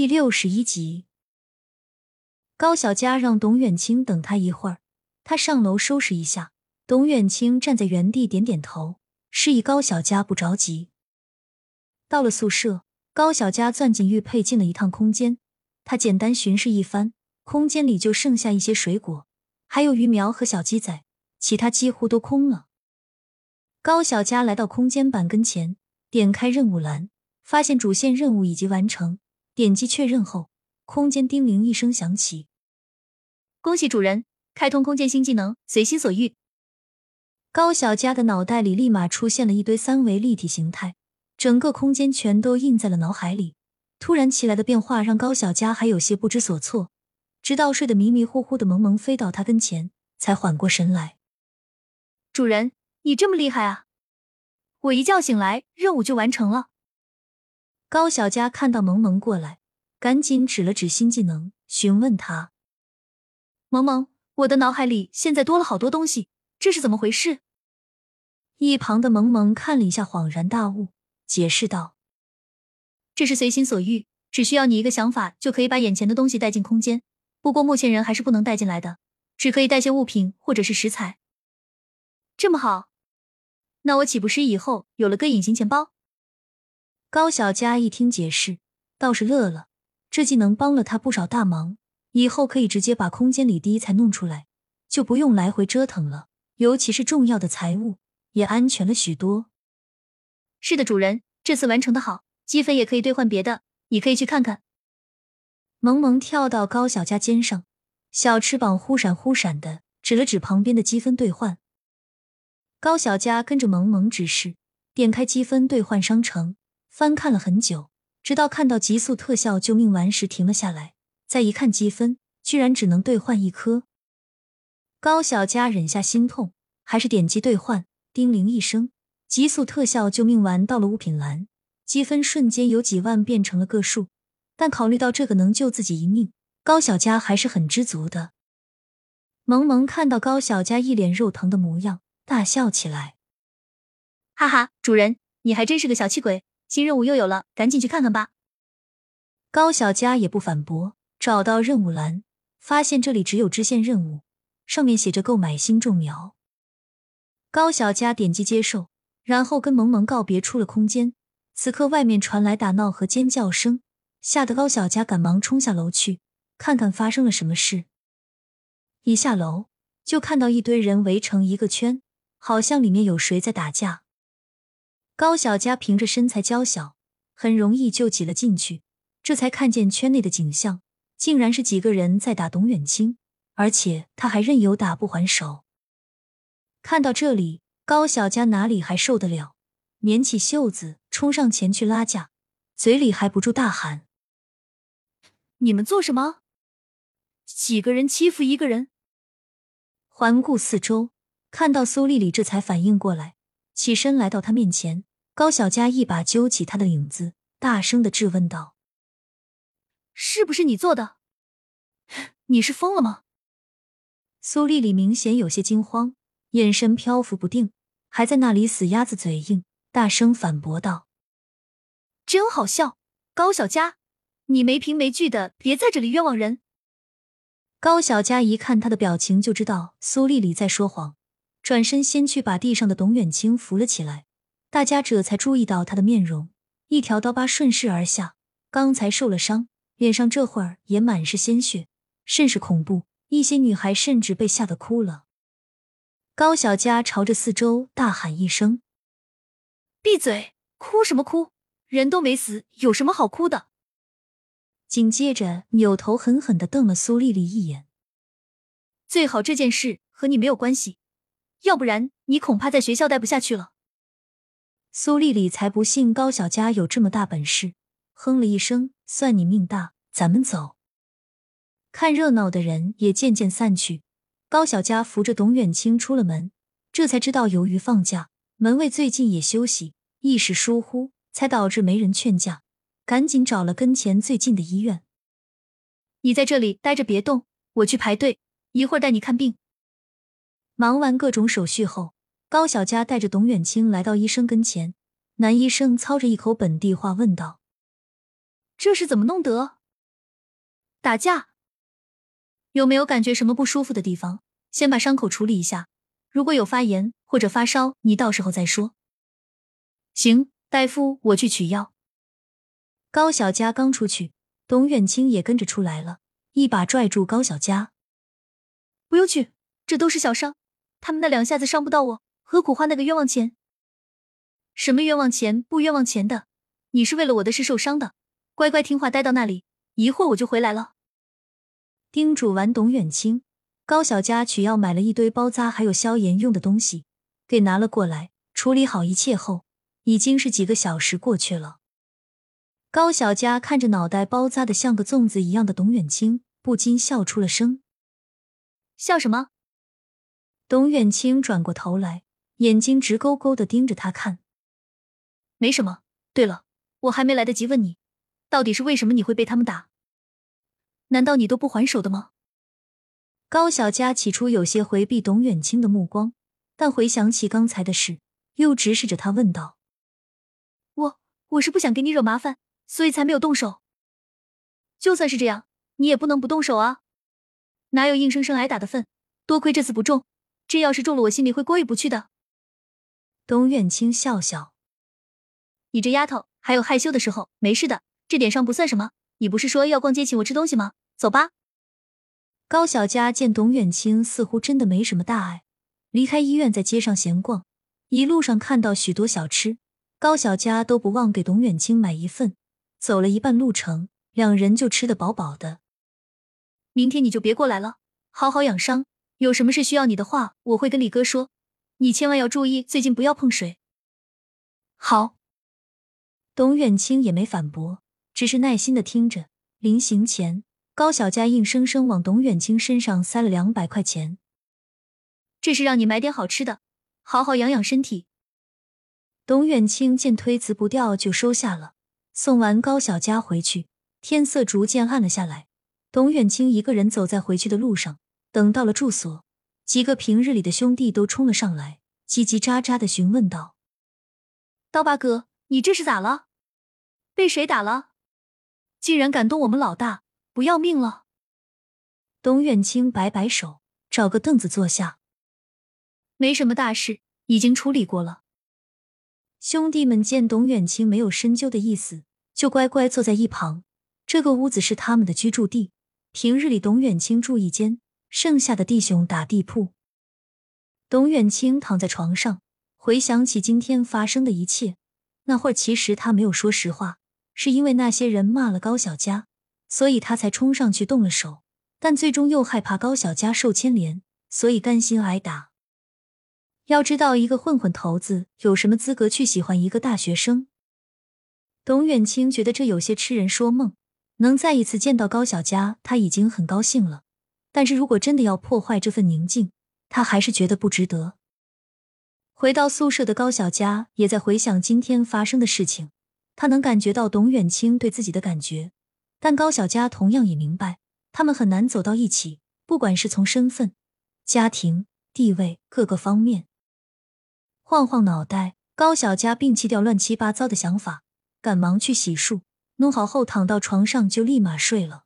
第六十一集，高小佳让董远清等他一会儿，他上楼收拾一下。董远清站在原地点点头，示意高小佳不着急。到了宿舍，高小佳钻进玉佩进了一趟空间，他简单巡视一番，空间里就剩下一些水果，还有鱼苗和小鸡仔，其他几乎都空了。高小佳来到空间板跟前，点开任务栏，发现主线任务已经完成。点击确认后，空间叮铃一声响起。恭喜主人开通空间新技能“随心所欲”。高小佳的脑袋里立马出现了一堆三维立体形态，整个空间全都印在了脑海里。突然起来的变化让高小佳还有些不知所措，直到睡得迷迷糊糊的萌萌飞到他跟前，才缓过神来。主人，你这么厉害啊！我一觉醒来，任务就完成了。高小佳看到萌萌过来，赶紧指了指新技能，询问他：“萌萌，我的脑海里现在多了好多东西，这是怎么回事？”一旁的萌萌看了一下，恍然大悟，解释道：“这是随心所欲，只需要你一个想法，就可以把眼前的东西带进空间。不过目前人还是不能带进来的，只可以带些物品或者是食材。这么好，那我岂不是以后有了个隐形钱包？”高小佳一听解释，倒是乐了。这技能帮了他不少大忙，以后可以直接把空间里第一材弄出来，就不用来回折腾了。尤其是重要的财物，也安全了许多。是的，主人，这次完成的好，积分也可以兑换别的，你可以去看看。萌萌跳到高小佳肩上，小翅膀忽闪忽闪的，指了指旁边的积分兑换。高小佳跟着萌萌指示，点开积分兑换商城。翻看了很久，直到看到极速特效救命丸时停了下来。再一看积分，居然只能兑换一颗。高小佳忍下心痛，还是点击兑换。叮铃一声，极速特效救命丸到了物品栏，积分瞬间由几万变成了个数。但考虑到这个能救自己一命，高小佳还是很知足的。萌萌看到高小佳一脸肉疼的模样，大笑起来：“哈哈，主人，你还真是个小气鬼！”新任务又有了，赶紧去看看吧。高小佳也不反驳，找到任务栏，发现这里只有支线任务，上面写着购买新种苗。高小佳点击接受，然后跟萌萌告别，出了空间。此刻外面传来打闹和尖叫声，吓得高小佳赶忙冲下楼去看看发生了什么事。一下楼就看到一堆人围成一个圈，好像里面有谁在打架。高小佳凭着身材娇小，很容易就挤了进去。这才看见圈内的景象，竟然是几个人在打董远清，而且他还任由打不还手。看到这里，高小佳哪里还受得了，捻起袖子冲上前去拉架，嘴里还不住大喊：“你们做什么？几个人欺负一个人？”环顾四周，看到苏丽丽，这才反应过来，起身来到他面前。高小佳一把揪起他的影子，大声的质问道：“是不是你做的？你是疯了吗？”苏丽丽明显有些惊慌，眼神漂浮不定，还在那里死鸭子嘴硬，大声反驳道：“真好笑，高小佳，你没凭没据的，别在这里冤枉人。”高小佳一看他的表情，就知道苏丽丽在说谎，转身先去把地上的董远清扶了起来。大家这才注意到他的面容，一条刀疤顺势而下。刚才受了伤，脸上这会儿也满是鲜血，甚是恐怖。一些女孩甚至被吓得哭了。高小佳朝着四周大喊一声：“闭嘴！哭什么哭？人都没死，有什么好哭的？”紧接着扭头狠狠的瞪了苏丽丽一眼。最好这件事和你没有关系，要不然你恐怕在学校待不下去了。苏丽丽才不信高小佳有这么大本事，哼了一声：“算你命大，咱们走。”看热闹的人也渐渐散去。高小佳扶着董远清出了门，这才知道由于放假，门卫最近也休息，一时疏忽，才导致没人劝架，赶紧找了跟前最近的医院。你在这里待着别动，我去排队，一会儿带你看病。忙完各种手续后。高小佳带着董远清来到医生跟前，男医生操着一口本地话问道：“这是怎么弄得？打架？有没有感觉什么不舒服的地方？先把伤口处理一下，如果有发炎或者发烧，你到时候再说。行，大夫，我去取药。高小佳刚出去，董远清也跟着出来了，一把拽住高小佳：“不用去，这都是小伤，他们那两下子伤不到我，何苦花那个冤枉钱？什么冤枉钱不冤枉钱的？你是为了我的事受伤的，乖乖听话待到那里，一会儿我就回来了。”叮嘱完董远清，高小佳取药买了一堆包扎还有消炎用的东西，给拿了过来。处理好一切后，已经是几个小时过去了。高小佳看着脑袋包扎的像个粽子一样的董远清，不禁笑出了声。笑什么？董远清转过头来，眼睛直勾勾的盯着他看。没什么。对了，我还没来得及问你，到底是为什么你会被他们打？难道你都不还手的吗？高小佳起初有些回避董远清的目光，但回想起刚才的事，又直视着他问道：“我我是不想给你惹麻烦，所以才没有动手。就算是这样，你也不能不动手啊！哪有硬生生挨打的份？多亏这次不中，这要是中了，我心里会过意不去的。”董远清笑笑：“你这丫头还有害羞的时候，没事的，这点伤不算什么。你不是说要逛街请我吃东西吗？”走吧。高小佳见董远清似乎真的没什么大碍，离开医院在街上闲逛，一路上看到许多小吃，高小佳都不忘给董远清买一份。走了一半路程，两人就吃得饱饱的。明天你就别过来了，好好养伤。有什么事需要你的话，我会跟李哥说。你千万要注意，最近不要碰水。好。董远清也没反驳，只是耐心的听着。临行前，高小佳硬生生往董远清身上塞了两百块钱。这是让你买点好吃的，好好养养身体。董远清见推辞不掉，就收下了。送完高小佳回去，天色逐渐暗了下来。董远清一个人走在回去的路上，等到了住所，几个平日里的兄弟都冲了上来，叽叽喳喳的询问道：“刀疤哥，你这是咋了？被谁打了？”竟然敢动我们老大，不要命了！董远清摆摆手，找个凳子坐下。没什么大事，已经处理过了。兄弟们见董远清没有深究的意思，就乖乖坐在一旁。这个屋子是他们的居住地，平日里董远清住一间，剩下的弟兄打地铺。董远清躺在床上，回想起今天发生的一切，那会儿其实他没有说实话。是因为那些人骂了高小佳，所以他才冲上去动了手，但最终又害怕高小佳受牵连，所以甘心挨打。要知道，一个混混头子有什么资格去喜欢一个大学生？董远清觉得这有些痴人说梦。能再一次见到高小佳，他已经很高兴了。但是如果真的要破坏这份宁静，他还是觉得不值得。回到宿舍的高小佳也在回想今天发生的事情。他能感觉到董远清对自己的感觉，但高小佳同样也明白，他们很难走到一起，不管是从身份、家庭、地位各个方面。晃晃脑袋，高小佳摒弃掉乱七八糟的想法，赶忙去洗漱，弄好后躺到床上就立马睡了。